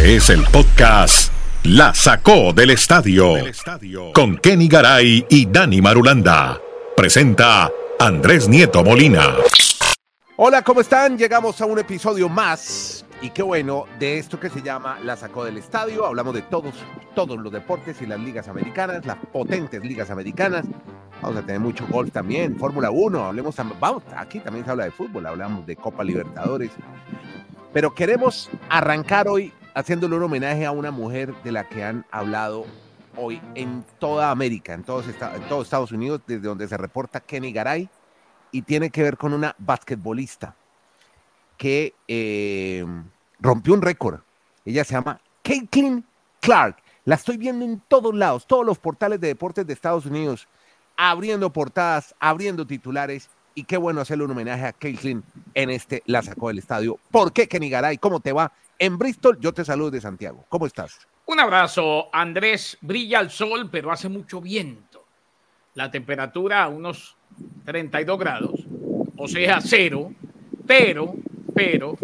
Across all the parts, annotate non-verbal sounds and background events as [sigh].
Este es el podcast La Sacó del Estadio con Kenny Garay y Dani Marulanda. Presenta Andrés Nieto Molina. Hola, ¿cómo están? Llegamos a un episodio más y qué bueno de esto que se llama La Sacó del Estadio. Hablamos de todos, todos los deportes y las ligas americanas, las potentes ligas americanas. Vamos a tener mucho golf también, Fórmula 1, hablemos, vamos, aquí también se habla de fútbol, hablamos de Copa Libertadores. Pero queremos arrancar hoy haciéndole un homenaje a una mujer de la que han hablado hoy en toda América, en todos, Estados Unidos, desde donde se reporta Kenny Garay, y tiene que ver con una basquetbolista que eh, rompió un récord. Ella se llama Caitlin Clark. La estoy viendo en todos lados, todos los portales de deportes de Estados Unidos, abriendo portadas, abriendo titulares. Y qué bueno hacerle un homenaje a Caitlin en este La Sacó del Estadio. ¿Por qué, Kenny Garay? ¿Cómo te va? En Bristol, yo te saludo de Santiago. ¿Cómo estás? Un abrazo, Andrés. Brilla el sol, pero hace mucho viento. La temperatura a unos 32 grados, o sea, cero, pero, pero,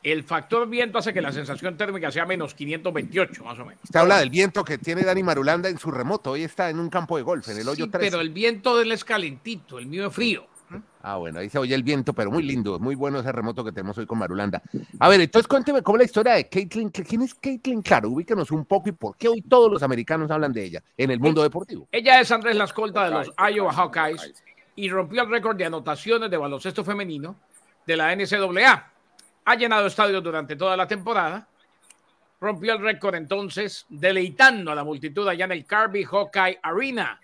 el factor viento hace que la sensación térmica sea menos 528, más o menos. Usted habla del viento que tiene Dani Marulanda en su remoto. Hoy está en un campo de golf, en el hoyo sí, 3. Pero el viento de él es calentito, el mío es frío. Ah, bueno, ahí se oye el viento, pero muy lindo, muy bueno ese remoto que tenemos hoy con Marulanda. A ver, entonces cuénteme cómo es la historia de Caitlin. ¿Quién es Caitlin? Claro, ubíquenos un poco y por qué hoy todos los americanos hablan de ella en el mundo deportivo. Ella es Andrés Lascolta de los Iowa Hawkeyes y rompió el récord de anotaciones de baloncesto femenino de la NCAA. Ha llenado estadios durante toda la temporada. Rompió el récord entonces, deleitando a la multitud allá en el Carby Hawkeye Arena,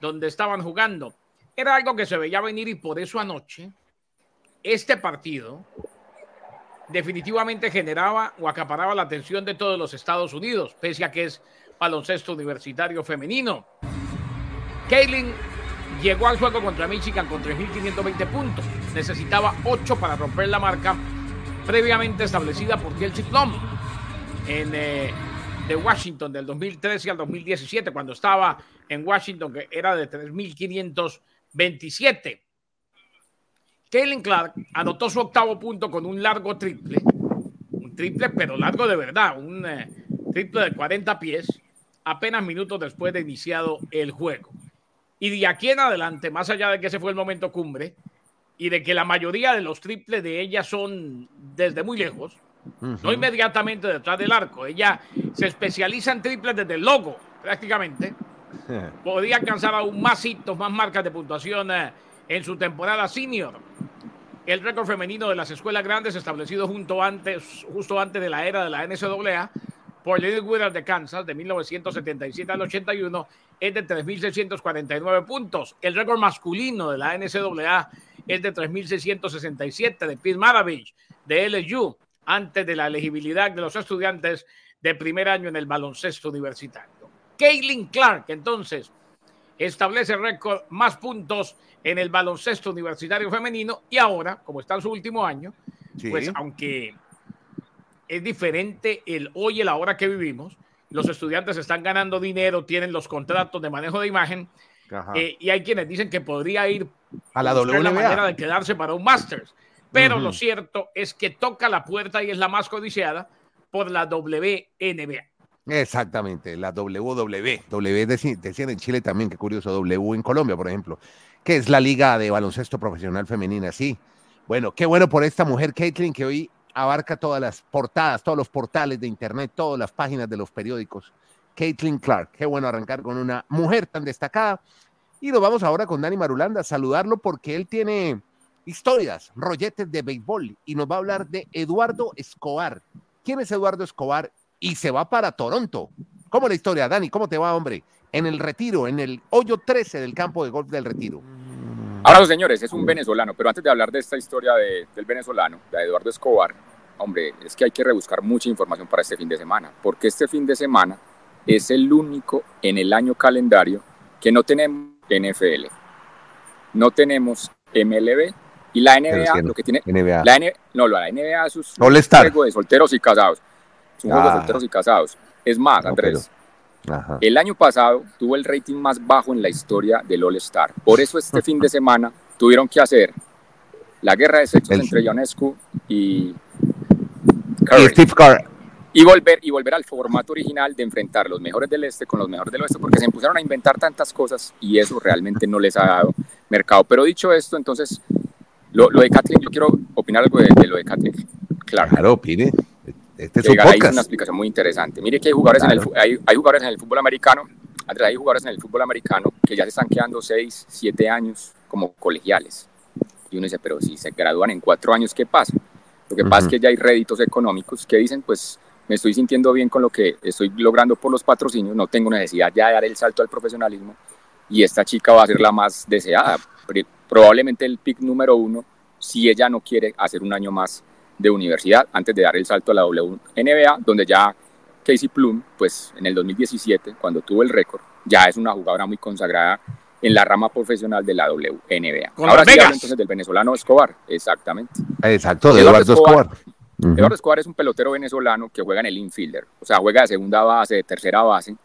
donde estaban jugando. Era algo que se veía venir y por eso anoche este partido definitivamente generaba o acaparaba la atención de todos los Estados Unidos, pese a que es baloncesto universitario femenino. Kaylin llegó al juego contra Michigan con 3.520 puntos. Necesitaba 8 para romper la marca previamente establecida por Kelsey Plum en eh, de Washington del 2013 al 2017, cuando estaba en Washington, que era de 3.527. Kaylin Clark anotó su octavo punto con un largo triple, un triple pero largo de verdad, un eh, triple de 40 pies, apenas minutos después de iniciado el juego. Y de aquí en adelante, más allá de que ese fue el momento cumbre y de que la mayoría de los triples de ella son desde muy lejos, uh -huh. no inmediatamente detrás del arco, ella se especializa en triples desde el logo, prácticamente. [laughs] Podía alcanzar aún más hitos, más marcas de puntuación eh, en su temporada senior. El récord femenino de las escuelas grandes establecido junto antes, justo antes de la era de la NCAA por Little Withers de Kansas de 1977 al 81 es de 3.649 puntos. El récord masculino de la NCAA es de 3.667 de Pete Maravich de LSU antes de la elegibilidad de los estudiantes de primer año en el baloncesto universitario. Kaylin Clark, entonces, establece récord más puntos en el baloncesto universitario femenino y ahora, como está en su último año, sí. pues aunque es diferente el hoy y el ahora que vivimos, los estudiantes están ganando dinero, tienen los contratos de manejo de imagen eh, y hay quienes dicen que podría ir a la WNBA. la manera de quedarse para un Masters. Pero uh -huh. lo cierto es que toca la puerta y es la más codiciada por la WNBA. Exactamente, la WW. W decían en Chile también, qué curioso, W en Colombia, por ejemplo, que es la Liga de Baloncesto Profesional Femenina, sí. Bueno, qué bueno por esta mujer, Caitlin, que hoy abarca todas las portadas, todos los portales de internet, todas las páginas de los periódicos. Caitlin Clark, qué bueno arrancar con una mujer tan destacada. Y nos vamos ahora con Dani Marulanda a saludarlo porque él tiene historias, rolletes de béisbol y nos va a hablar de Eduardo Escobar. ¿Quién es Eduardo Escobar? Y se va para Toronto. ¿Cómo la historia, Dani? ¿Cómo te va, hombre? En el retiro, en el hoyo 13 del campo de golf del retiro. Ahora, señores, es un venezolano, pero antes de hablar de esta historia de, del venezolano, de Eduardo Escobar, hombre, es que hay que rebuscar mucha información para este fin de semana, porque este fin de semana es el único en el año calendario que no tenemos NFL, no tenemos MLB y la NBA, lo que tiene NBA. La, N, no, la NBA es un juego de solteros y casados, es un ah. juego de solteros y casados. Es más, Andrés, no, pero... el año pasado tuvo el rating más bajo en la historia del All Star. Por eso este fin de semana tuvieron que hacer la guerra de sexos el... entre Ionescu y Curry. Y Steve Curry. y volver, y volver al formato original de enfrentar los mejores del este con los mejores del oeste, porque se empezaron a inventar tantas cosas y eso realmente no les ha dado mercado. Pero dicho esto, entonces, lo, lo de Kathleen, yo quiero opinar algo de, lo de Kathleen. Claro, claro opine. Este es un podcast. una explicación muy interesante. Mire que hay jugadores, en el, hay, hay jugadores en el fútbol americano, hay jugadores en el fútbol americano que ya se están quedando 6, 7 años como colegiales. Y uno dice, pero si se gradúan en 4 años, ¿qué pasa? Lo que pasa es que ya hay réditos económicos que dicen, pues me estoy sintiendo bien con lo que estoy logrando por los patrocinios, no tengo necesidad ya de dar el salto al profesionalismo y esta chica va a ser la más deseada. Probablemente el pick número uno si ella no quiere hacer un año más de universidad antes de dar el salto a la WNBA, donde ya Casey Plum, pues en el 2017, cuando tuvo el récord, ya es una jugadora muy consagrada en la rama profesional de la WNBA. Ahora sí entonces del venezolano Escobar, exactamente. Exacto, de Eduardo, Escobar. Eduardo Escobar es un pelotero venezolano que juega en el infielder, o sea, juega de segunda base, de tercera base,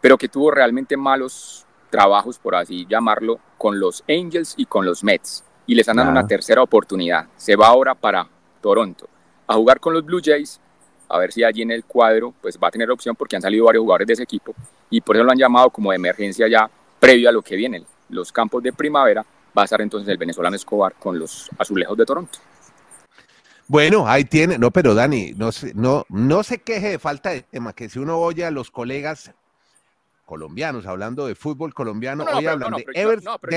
pero que tuvo realmente malos trabajos, por así llamarlo, con los Angels y con los Mets, y les han dado una tercera oportunidad. Se va ahora para Toronto a jugar con los Blue Jays, a ver si allí en el cuadro pues va a tener opción porque han salido varios jugadores de ese equipo y por eso lo han llamado como de emergencia ya previo a lo que viene, los campos de primavera, va a estar entonces el venezolano Escobar con los azulejos de Toronto. Bueno, ahí tiene, no, pero Dani, no, no, no se queje de falta de tema, que si uno oye a los colegas colombianos hablando de fútbol colombiano, hoy hablan de,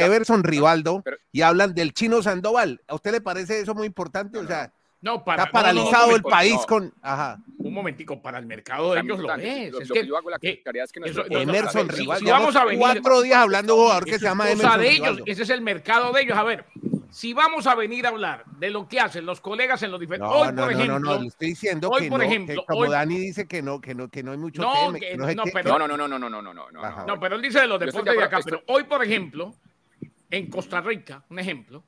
Everson Rivaldo y hablan del chino Sandoval. ¿A usted le parece eso muy importante? O sea, no, para, está paralizado el país con. Ajá. Un momentico, para el mercado de ellos lo es. es que, yo hago la que, es que Emerson Rivaldo. vamos a venir, cuatro días hablando de un jugador que se llama Emerson de ellos, Ese es el mercado de ellos. A ver, si vamos a venir a hablar de lo que hacen los colegas en los diferentes. hoy, por ejemplo. No, no, no, estoy diciendo hoy, que, por ejemplo, como Dani dice que no, que no, que no hay mucho no, tema. Que, no, no, pero, no, no, no, no, no, no, no, no, no. No, pero él dice de los deportes de, acá. Pero hoy, por ejemplo, en Costa Rica, un ejemplo,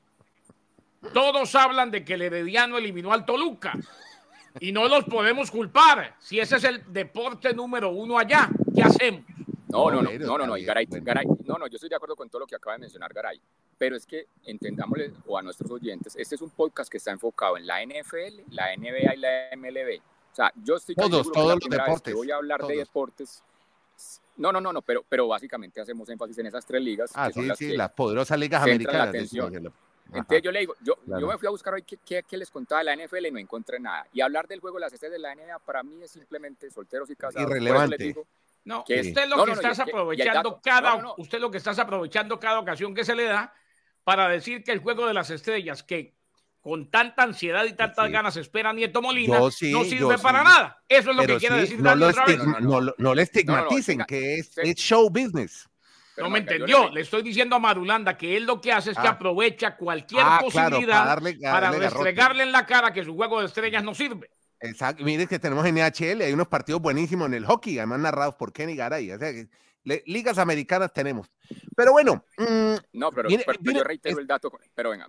todos hablan de que el Herediano eliminó al Toluca. Y no los podemos culpar. Si ese es el deporte número uno allá, ¿qué hacemos? No, no, no, no, no, no, Garay, Garay, no, no, yo estoy de acuerdo con todo lo que acaba de mencionar Garay, pero es que entendámosle, o a nuestros oyentes, este es un podcast que está enfocado en la NFL, la NBA y la MLB. O sea, yo estoy todos, todos los deportes. voy a hablar de deportes. No, no, no, no, pero, pero básicamente hacemos énfasis en esas tres ligas. Ah, sí, sí, las poderosas ligas americanas. Entonces yo le digo, yo, yo me fui a buscar hoy qué, qué, les contaba de la NFL y no encontré nada. Y hablar del juego de las estrellas de la NBA para mí es simplemente solteros y casados. Irrelevante. No, usted lo que estás aprovechando cada, usted lo que estás aprovechando cada ocasión que se le da para decir que el juego de las estrellas que con tanta ansiedad y tantas ganas espera Nieto Molina no sirve para nada. Eso es lo que quiere decir. No, no, le estigmaticen que es, show business. No me entendió. Le... estoy diciendo a Marulanda que él lo que hace es que ah. aprovecha cualquier ah, posibilidad para, restregarle en la cara que su juego de estrellas no sirve. Exacto. Mire que tenemos en NHL, hay unos partidos buenísimos en el hockey, además narrados por Kenny Garay. O sea, ligas americanas tenemos. Pero bueno. Mm, no, pero, yo reitero el dato, pero venga.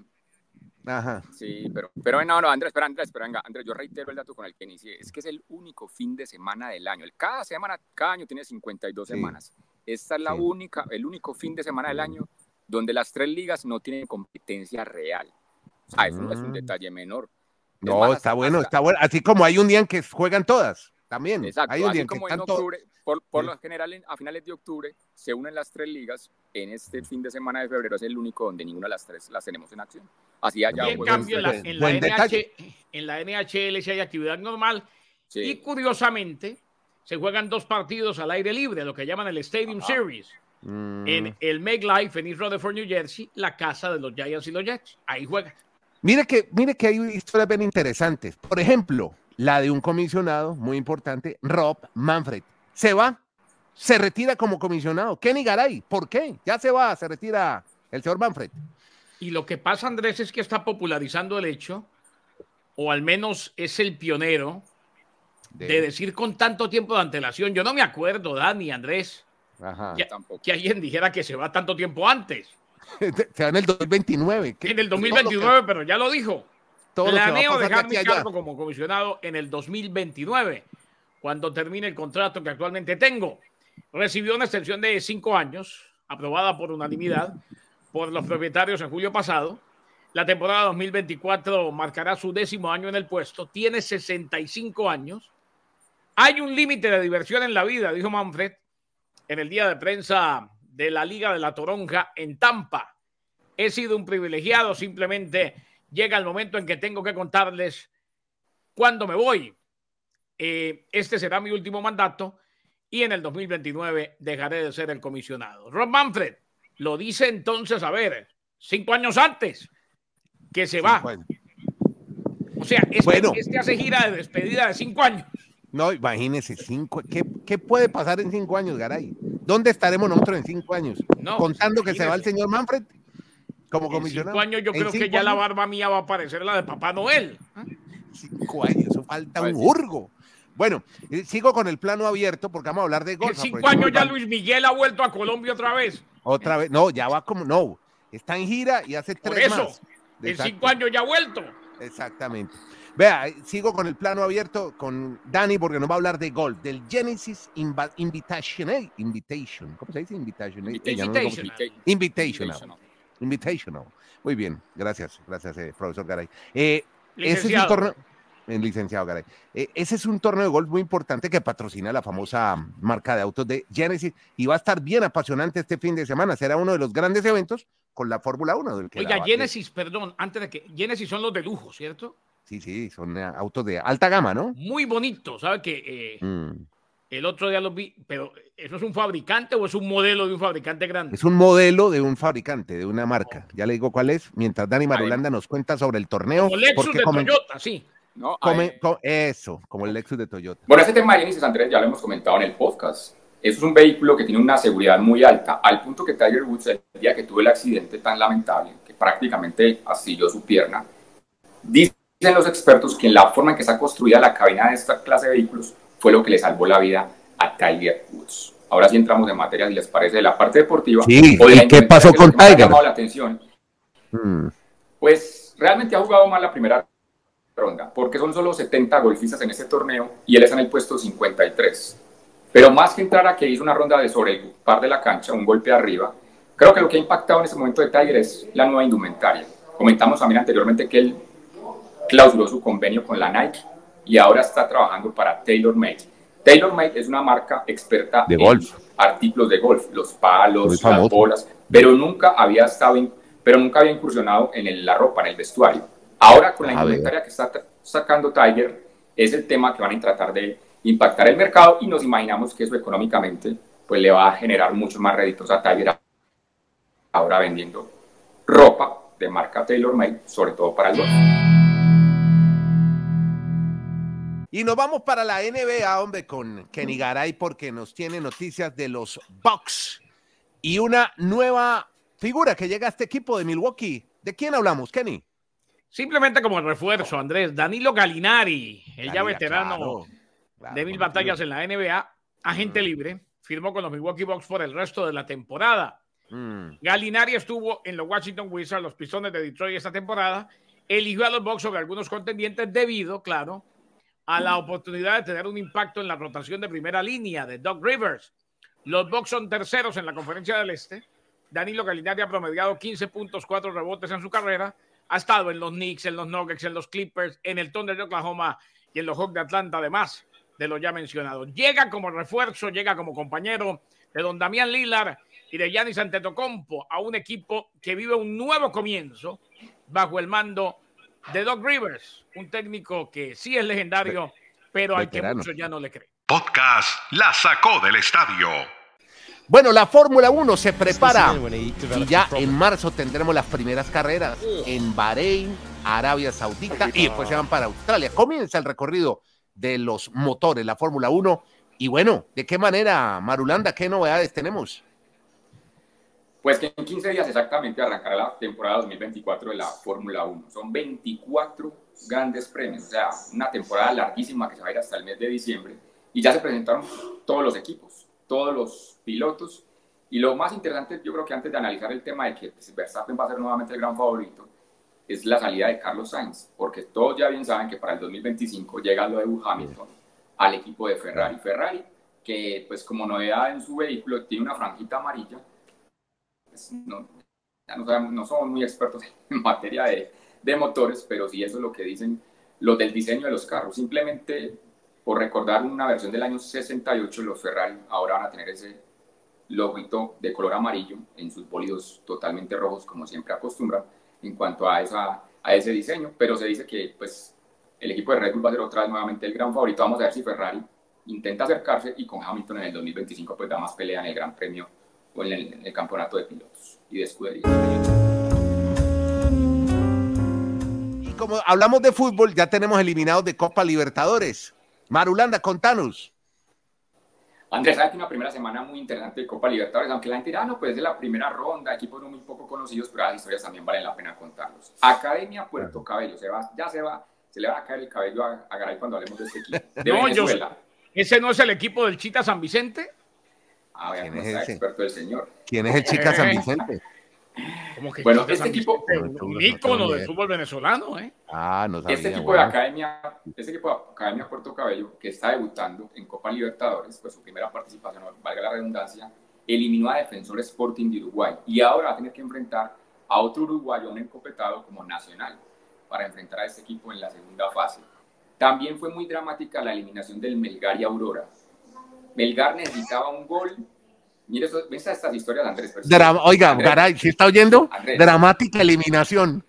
Ajá. Sí, pero, pero no, no, Andrés, espera, Andrés, pero venga, Andrés, yo reitero el dato con el que inicié. Es que es el único fin de semana del año. Cada semana, cada año tiene 52 semanas. Esta es la única, el único fin de semana del año donde las tres ligas no tienen competencia real. O sea, eso es un mm. detalle menor. No, está bueno, está bueno. Así como hay un día en que juegan todas, también. Exacto, hay un día como en octubre, por, lo general a finales de octubre se unen las tres ligas. En este fin de semana de febrero es el único donde ninguna de las tres las tenemos en acción. Así allá. en cambio, en la, en, la NHL sí hay actividad normal. Y curiosamente, se juegan dos partidos al aire libre, lo que llaman el Stadium Series. Mm. En el Make Life en East Rutherford, New Jersey, la casa de los Giants y los Jets. Ahí juegan. Mire que, mire que hay historias bien interesantes. Por ejemplo, la de un comisionado muy importante, Rob Manfred. Se va, se retira como comisionado. Kenny Garay, ¿por qué? Ya se va, se retira el señor Manfred. Y lo que pasa, Andrés, es que está popularizando el hecho, o al menos es el pionero, de, decir con tanto tiempo de antelación. Yo no me acuerdo, Dani, Andrés, que, que alguien dijera que se va tanto tiempo antes. [laughs] Se va en el 2029. En el 2029, pero ya lo dijo. Planeo dejar mi cargo como comisionado en el 2029, cuando termine el contrato que actualmente tengo. Recibió una extensión de cinco años, aprobada por unanimidad por los propietarios en julio pasado. La temporada 2024 marcará su décimo año en el puesto. Tiene 65 años. Hay un límite de diversión en la vida, dijo Manfred en el día de prensa de la Liga de la Toronja en Tampa. He sido un privilegiado, simplemente llega el momento en que tengo que contarles cuándo me voy. Eh, este será mi último mandato y en el 2029 dejaré de ser el comisionado. Rob Manfred lo dice entonces, a ver, cinco años antes que se va. O sea, este, bueno. este hace gira de despedida de cinco años. No, imagínese, cinco, ¿qué, ¿qué, puede pasar en cinco años, Garay? ¿Dónde estaremos nosotros en cinco años? Contando que se va el señor Manfred como comisionado. Cinco años yo creo que ya la barba mía va a parecer la de Papá Noel. Cinco años, eso falta un hurgo. Bueno, eh, sigo con el plano abierto porque vamos a hablar de golf. En cinco años ya Luis Miguel ha vuelto a Colombia otra vez. Otra vez, no, ya va como, no, está en gira y hace tres Por eso, en cinco años ya ha vuelto. Exactamente. Vea, eh, sigo con el plano abierto con Dani porque nos va a hablar de golf, del Genesis Invitational. Invitation. ¿Cómo se dice? Invitational. Invitational. Invitational. Muy bien, gracias, gracias, eh, profesor Garay. Eh, ese es un torneo, licenciado Garay. ese es un torneo de golf muy importante que patrocina la famosa marca de autos de Genesis y va a estar bien apasionante este fin de semana. Será uno de los grandes eventos con la Fórmula 1. Del que Oiga, Genesis, perdón, antes de que. Genesis son los de lujo, ¿cierto? Sí, sí, son eh, autos de alta gama, ¿no? Muy bonito, ¿sabe que eh, mm. el otro día los vi, pero ¿eso es un fabricante o es un modelo de un fabricante grande? Es un modelo de un fabricante, de una marca. Ya le digo cuál es, mientras Dani Marulanda nos cuenta sobre el torneo. Como Lexus de Toyota, sí. No, eso, como el Lexus de Toyota. Bueno, ese tema de Genesis, Andrés, ya lo hemos comentado en el podcast. Eso es un vehículo que tiene una seguridad muy alta, al punto que Tiger Woods, el día que tuvo el accidente tan lamentable, que prácticamente astilló su pierna, dice Dicen los expertos que en la forma en que está construida la cabina de esta clase de vehículos fue lo que le salvó la vida a Tiger Woods. Ahora sí entramos en materia, si les parece, de la parte deportiva. Sí, ¿y qué pasó con Tiger? llamado la atención. Hmm. Pues realmente ha jugado mal la primera ronda, porque son solo 70 golfistas en este torneo y él está en el puesto 53. Pero más que entrar a que hizo una ronda de sobre el par de la cancha, un golpe arriba, creo que lo que ha impactado en este momento de Tiger es la nueva indumentaria. Comentamos también anteriormente que él clausuró su convenio con la Nike y ahora está trabajando para TaylorMade. TaylorMade es una marca experta de en artículos de golf, los palos, las bolas, pero nunca había estado, pero nunca había incursionado en la ropa, en el vestuario. Ahora con la indumentaria que está sacando Tiger es el tema que van a tratar de impactar el mercado y nos imaginamos que eso económicamente pues le va a generar muchos más réditos a Tiger ahora vendiendo ropa de marca TaylorMade, sobre todo para el golf. Y nos vamos para la NBA, hombre, con Kenny Garay, porque nos tiene noticias de los Bucks y una nueva figura que llega a este equipo de Milwaukee. ¿De quién hablamos, Kenny? Simplemente como refuerzo, Andrés. Danilo Galinari, el ya veterano de mil batallas en la NBA, agente mm. libre, firmó con los Milwaukee Bucks por el resto de la temporada. Mm. Galinari estuvo en los Washington Wizards, los Pistones de Detroit esta temporada. Eligió a los Bucks sobre algunos contendientes debido, claro, a la oportunidad de tener un impacto en la rotación de primera línea de Doug Rivers. Los Bucks son terceros en la conferencia del Este. Danilo Galinari ha promediado 15 puntos, 4 rebotes en su carrera. Ha estado en los Knicks, en los Nuggets, en los Clippers, en el Thunder de Oklahoma y en los Hawks de Atlanta, además de lo ya mencionado. Llega como refuerzo, llega como compañero de don Damián Lillard y de Giannis Antetokounmpo a un equipo que vive un nuevo comienzo bajo el mando de Doc Rivers, un técnico que sí es legendario, pero al que muchos ya no le creen. Podcast La sacó del estadio. Bueno, la Fórmula 1 se prepara y ya en marzo tendremos las primeras carreras en Bahrein, Arabia Saudita y después se van para Australia. Comienza el recorrido de los motores, la Fórmula 1. Y bueno, ¿de qué manera, Marulanda, qué novedades tenemos? Pues que en 15 días exactamente arrancará la temporada 2024 de la Fórmula 1. Son 24 grandes premios, o sea, una temporada larguísima que se va a ir hasta el mes de diciembre. Y ya se presentaron todos los equipos, todos los pilotos. Y lo más interesante, yo creo que antes de analizar el tema de que Verstappen va a ser nuevamente el gran favorito, es la salida de Carlos Sainz, porque todos ya bien saben que para el 2025 llega lo de Hamilton al equipo de Ferrari. Ferrari, que pues como novedad en su vehículo tiene una franjita amarilla, no, no, somos muy expertos [laughs] en materia de, de, motores, pero sí eso es lo que dicen los del diseño de los carros. Simplemente por recordar una versión del año 68, los Ferrari ahora van a tener ese loguito de color amarillo en sus bólidos totalmente rojos, como siempre acostumbran, en cuanto a, esa, a ese diseño, pero se dice que pues, el equipo de Red Bull va a ser otra vez nuevamente el gran favorito. Vamos a ver si Ferrari intenta acercarse y con Hamilton en el 2025 pues da más pelea en el Gran Premio o en el, en el campeonato de pilotos y de escudería. Y como hablamos de fútbol, ya tenemos eliminados de Copa Libertadores. Marulanda, contanos. Andrés, sabe que una primera semana muy interesante de Copa Libertadores, aunque la gente dirá, no, pues es de la primera ronda, equipos no muy poco conocidos, pero las historias también valen la pena contarlos. Academia Puerto Cabello, se va, ya se va, se le va a caer el cabello a, a Garay cuando hablemos de este equipo. De No, yo-. ¿Ese no es el equipo del Chita San Vicente? Ah, ¿Quién cómo es está ese? experto el señor. ¿Quién es el Chica San Vicente? [laughs] Como que Bueno, este equipo- un no ícono del fútbol venezolano, ¿eh? Ah, no sabía. Este equipo bueno. de Academia, este equipo de Academia Puerto Cabello, que está debutando en Copa Libertadores, pues su primera participación, valga la redundancia, eliminó a Defensor Sporting de Uruguay y ahora va a tener que enfrentar a otro uruguayo, un encopetado como Nacional, para enfrentar a este equipo en la segunda fase. También fue muy dramática la eliminación del Melgar y Aurora. Melgar necesitaba un gol. Mire, eso, ¿ves estas historias, Andrés? Pero- Dra- Oiga, Andrés, Garay, ¿sí está oyendo? Andrés. Dramática eliminación.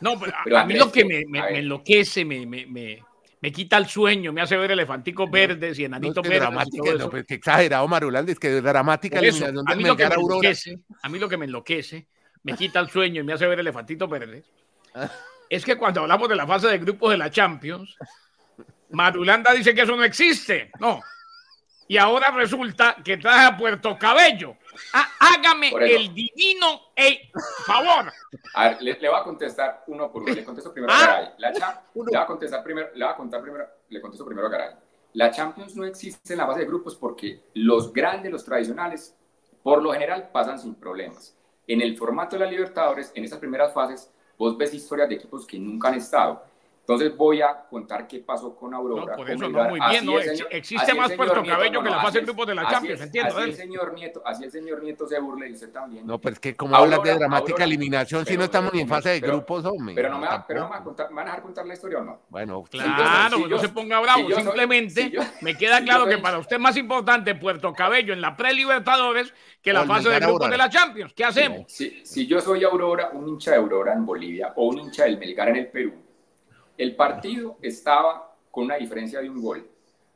No, pero a, Pero a mí Andrés, lo que me, me- me enloquece, me, me, me, me quita el sueño, me hace ver elefanticos verdes y No, enanitos es que verdes. dramática, no, pues, qué exagerado, Marulanda, es que dramática eso, eliminación a mí lo que me Aurora. enloquece, a mí lo que me enloquece, me quita el sueño y me hace ver elefantitos verdes, Ah. es que cuando hablamos de la fase de grupos de la Champions, Marulanda dice que eso no existe, no. Y ahora resulta que trae a Puerto Cabello. Ah, hágame el divino favor. A ver, le, le voy a contestar uno por uno. Le contesto primero Ah. a Garay. La Cha- le voy a contestar primero, le voy a contar primero, le contesto primero a Garay. La Champions no existe en la fase de grupos porque los grandes, los tradicionales, por lo general pasan sin problemas. En el formato de la Libertadores, en esas primeras fases, vos ves historias de equipos que nunca han estado. Entonces voy a contar qué pasó con Aurora. No, por con eso no, muy bien, ¿no? señor- existe más Puerto Nieto, Cabello no, que la no, fase de grupos de la Champions, es- entiendo, Así el señor Nieto, así el señor Nieto se burla y usted también. No, pero es que como hablas de dramática Aurora. eliminación si Pero- no estamos ni en fase de pero- grupos, hombre? Pero no me, va, pero no me, va a contar, ¿me van a dejar contar la historia o no? Bueno, Claro, si no yo- se ponga bravo. si yo soy- Simplemente si yo- [laughs] me queda si claro soy- que para usted es más importante Puerto Cabello en la pre-Libertadores que la fase de grupos de la Champions. ¿Qué hacemos? Si, si yo soy Aurora, un hincha de Aurora en Bolivia o un hincha del Melgar en el Perú, el partido estaba con una diferencia de un gol.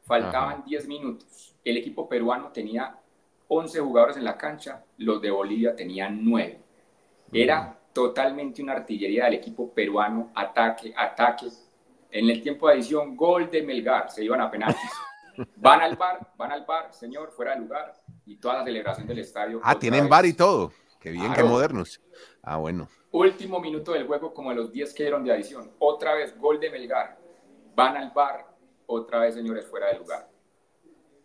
Faltaban Ajá. 10 minutos. El equipo peruano tenía 11 jugadores en la cancha, los de Bolivia tenían 9. Era totalmente una artillería del equipo peruano, ataque, ataque. En el tiempo de adición, gol de Melgar, se iban a penaltis. [laughs] Van al bar, van al bar, señor, fuera de lugar, y toda la celebración del estadio. Ah, tienen vez. bar y todo. Qué bien, qué modernos. Ah, bueno. Último minuto del juego, como de los 10 que dieron de adición. Otra vez, gol de Melgar. Van al bar, otra vez, señores, fuera de lugar.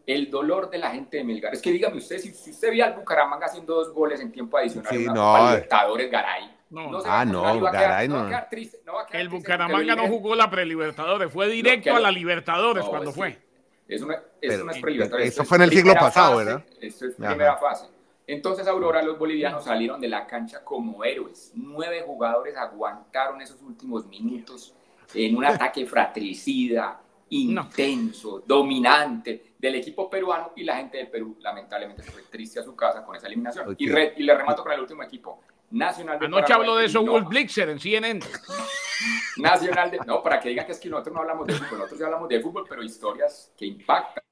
El dolor de la gente de Melgar. Es que dígame usted, si, si usted vio al Bucaramanga haciendo dos goles en tiempo adicional Sí, en una no. Libertadores, Garay. No. se Ah, a no, a quedar- Garay no a no. triste, no a El Bucaramanga no jugó la pre-Libertadores, fue directo que a la Libertadores No, cuando sí. fue. Eso no, eso Pero, no es eh, pre-Libertadores, eso es fue en el siglo pasado, fase, ¿verdad? Esto es Ajá. primera fase. Entonces, Aurora, los bolivianos salieron de la cancha como héroes. Nueve jugadores aguantaron esos últimos minutos en un [laughs] ataque fratricida, intenso, dominante del equipo peruano y la gente del Perú lamentablemente se fue triste a su casa con esa eliminación. Y, re- y le remato con el último equipo. Nacional de Anoche habló de eso Wolf Blixer en CNN. Nacional de... No, para que digan que es que nosotros no hablamos de fútbol, nosotros ya hablamos de fútbol, pero historias que impactan.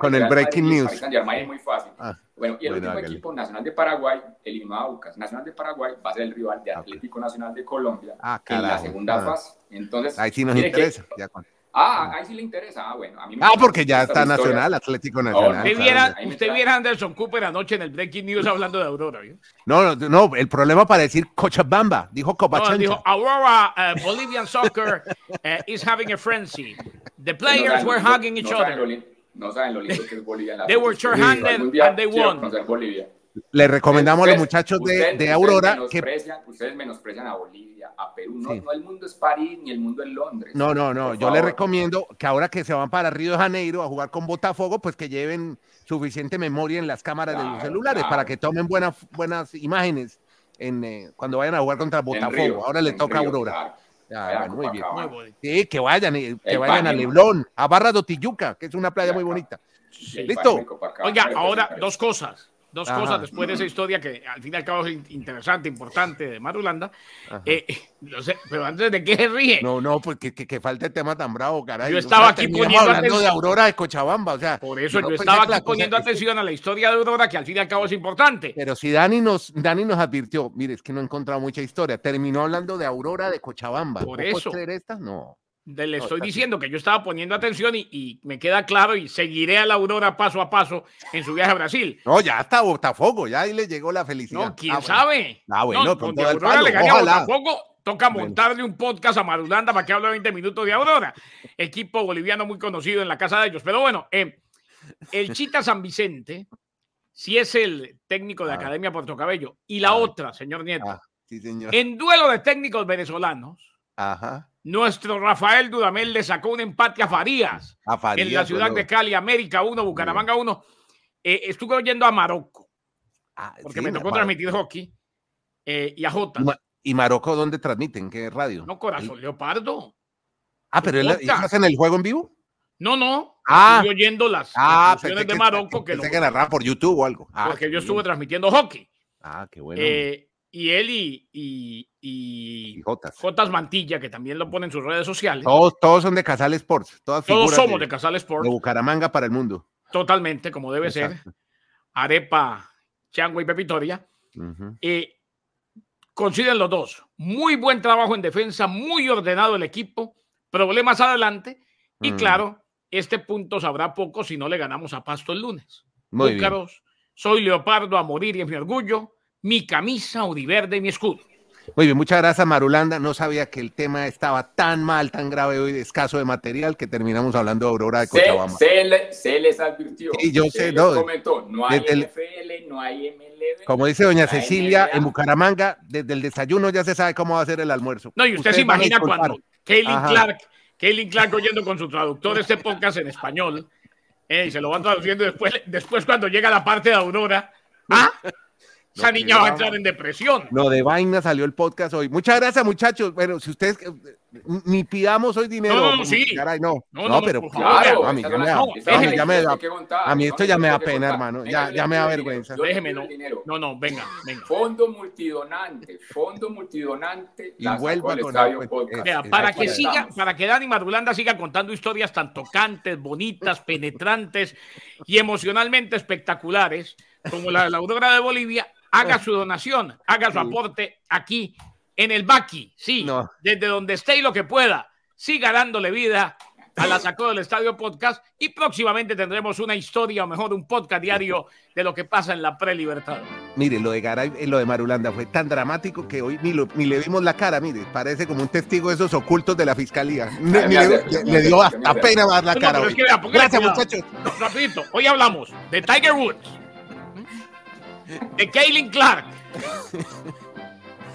Con el breaking Madrid news. Paris Saint-Germain es muy fácil. Ah, bueno, y el bueno, último equipo, Nacional de Paraguay, eliminó a Aucas. Nacional de Paraguay va a ser el rival de Ah. Atlético Nacional de Colombia Ah, en la segunda Ah. fase. Entonces, Ahí sí nos mire que- interesa. ya ah, ahí sí le interesa. Ah, bueno, a mí me Ah, porque ya está. Nacional, Atlético Nacional. no, Usted viera, usted viera a Anderson Cooper anoche en el Breaking News hablando de Aurora. ¿vio? No, no, no, el problema para decir Cochabamba, dijo No, Copachancha. dijo, Aurora, uh, Bolivian soccer uh, is having a frenzy. The No players saben- were no- hugging each no saben lo other. No saben lo lindo que es Bolivia. en la They were sure-handed and they won. Bolivia. Le recomendamos a los Ustedes- muchachos de, ustedes- de ustedes Aurora que menosprecian- Ustedes menosprecian a Bolivia, a Perú. No, Sí. no el mundo es París ni el mundo es Londres. No, no, no. Yo le favor. recomiendo que ahora que se van para Río de Janeiro a jugar con Botafogo, pues que lleven suficiente memoria en las cámaras de sus Claro, celulares claro. para que tomen buenas, buenas imágenes en, eh, cuando vayan a jugar contra Botafogo. Río, ahora le toca a Aurora. claro. Ah, Allá, muy bien. Muy. Sí, que vayan, que El vayan a baño. Leblon, a Barra do Tijuca, que es una playa muy bonita. Sí. Listo. de Oiga, ahora dos cosas. Dos Ajá. cosas después de esa historia que al fin y al cabo es in- interesante, importante de Marulanda. Eh, no sé, pero antes de que se ríe, No, no, porque que, que falta el tema tan bravo, caray. Yo O estaba sea, aquí poniendo hablando de atención. Aurora de Cochabamba, o sea. por eso yo pensé estaba que aquí cosa- poniendo que- atención a la historia de Aurora, que al fin y al cabo es importante. Pero si Dani nos, Dani nos advirtió, mire, es que no he encontrado mucha historia. Terminó hablando de Aurora de Cochabamba. Por ¿No puedes eso. esta? No. Le estoy está diciendo que yo estaba poniendo atención y, y me queda claro y seguiré a la Aurora paso a paso en su viaje a Brasil. No, ya hasta Botafogo, ya ahí le llegó la felicidad. No, quién Ah, bueno. sabe. Ah, bueno, no, con Aurora le gane a. Botafogo, toca Bueno. montarle un podcast a Marulanda para que hable 20 minutos de Aurora. Equipo boliviano muy conocido en la casa de ellos. Pero bueno, eh, el [laughs] Chita San Vicente, si es el técnico de Ah. Academia Puerto Cabello, y la Ah. otra, señor Nieto, sí, señor. en duelo de técnicos venezolanos, Ajá. nuestro Rafael Dudamel le sacó un empate a Farías A Farías, en la ciudad de Cali, América 1, Bucaramanga 1. Eh, estuve oyendo a Marocco, Ah, porque sí, me tocó transmitir hockey, eh, y a Jota. ¿Y Ma- ¿Y Marocco dónde transmiten? ¿Qué radio? No, corazón, Leopardo. Ah, pero él- hacen el juego en vivo. No, no. Ah. Estuve oyendo las Ah, de que, Marocco que, lo- que narraba por YouTube o algo. Ah, porque yo estuve bien. transmitiendo hockey. Ah, qué bueno. Eh, y él y, y. Jotas Mantilla, que también lo pone en sus redes sociales. Todos, todos son de Casal Sports. Todas Todos somos de, Casal Sport, de Bucaramanga para el mundo. totalmente, como debe ser. Arepa, Chango y Pepitoria. Ujú. Eh, coinciden los dos. Muy buen trabajo en defensa, muy ordenado el equipo. Problemas adelante. Y Mm. claro, este punto sabrá poco si no le ganamos a Pasto el lunes. Muy bien. Búcaros, soy leopardo a morir y es mi orgullo. Mi camisa auriverde y mi escudo. Muy bien, muchas gracias, Marulanda. No sabía que el tema estaba tan mal, tan grave hoy, escaso de material, que terminamos hablando de Aurora de Cochabamba. se le- se les advirtió. Sí, yo se sé, les no, comentó, no hay desde el- NFL, no hay MLB. Como dice doña Cecilia, NBA. en Bucaramanga, desde el desayuno ya se sabe cómo va a ser el almuerzo. No, y usted se imagina cuando Kaylin. Clark, Kaylin Clark oyendo con su traductor este podcast en español, eh, y se lo van traduciendo después, después cuando llega la parte de Aurora. [laughs] ¿Ah? Esa niña va a entrar en depresión. Lo de vaina salió el podcast hoy. Muchas gracias, muchachos. Bueno, si ustedes ni pidamos hoy dinero. No, no, sí. caray, no. No, No, no, no, pero claro, a mí ya me da, a esto ya me da pena, hermano. Ya, ya me da vergüenza. Déjeme, no. No, no, venga, venga. Fondo multidonante, fondo multidonante. Y vuelva el con para que siga, para que Dani Marulanda siga contando historias tan tocantes, bonitas, penetrantes y emocionalmente espectaculares como la de la Aurora de Bolivia, haga su donación, haga su aporte aquí en el Baki, sí, No. desde donde esté y lo que pueda, siga dándole vida a la Sacó del Estadio Podcast y próximamente tendremos una historia o mejor un podcast diario de lo que pasa en la pre-libertad. Mire, lo de Garay, eh, lo de Marulanda fue tan dramático que hoy ni, lo- ni le vimos la cara, mire, parece como un testigo de esos ocultos de la fiscalía. Ni- ni le, le- le dio hasta pena dar la No, cara. hoy. es que Gracias, cuidado. muchachos. Rapidito, hoy hablamos de Tiger Woods, de Kaylin Clark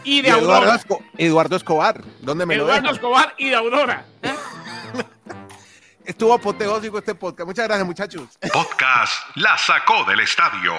y Y de Eduardo, Aurora. Esco- Eduardo Escobar, ¿dónde me lo Eduardo dejan? Escobar y de Aurora. [laughs] Estuvo apoteósico este podcast. Muchas gracias, muchachos. Podcast La Sacó del Estadio.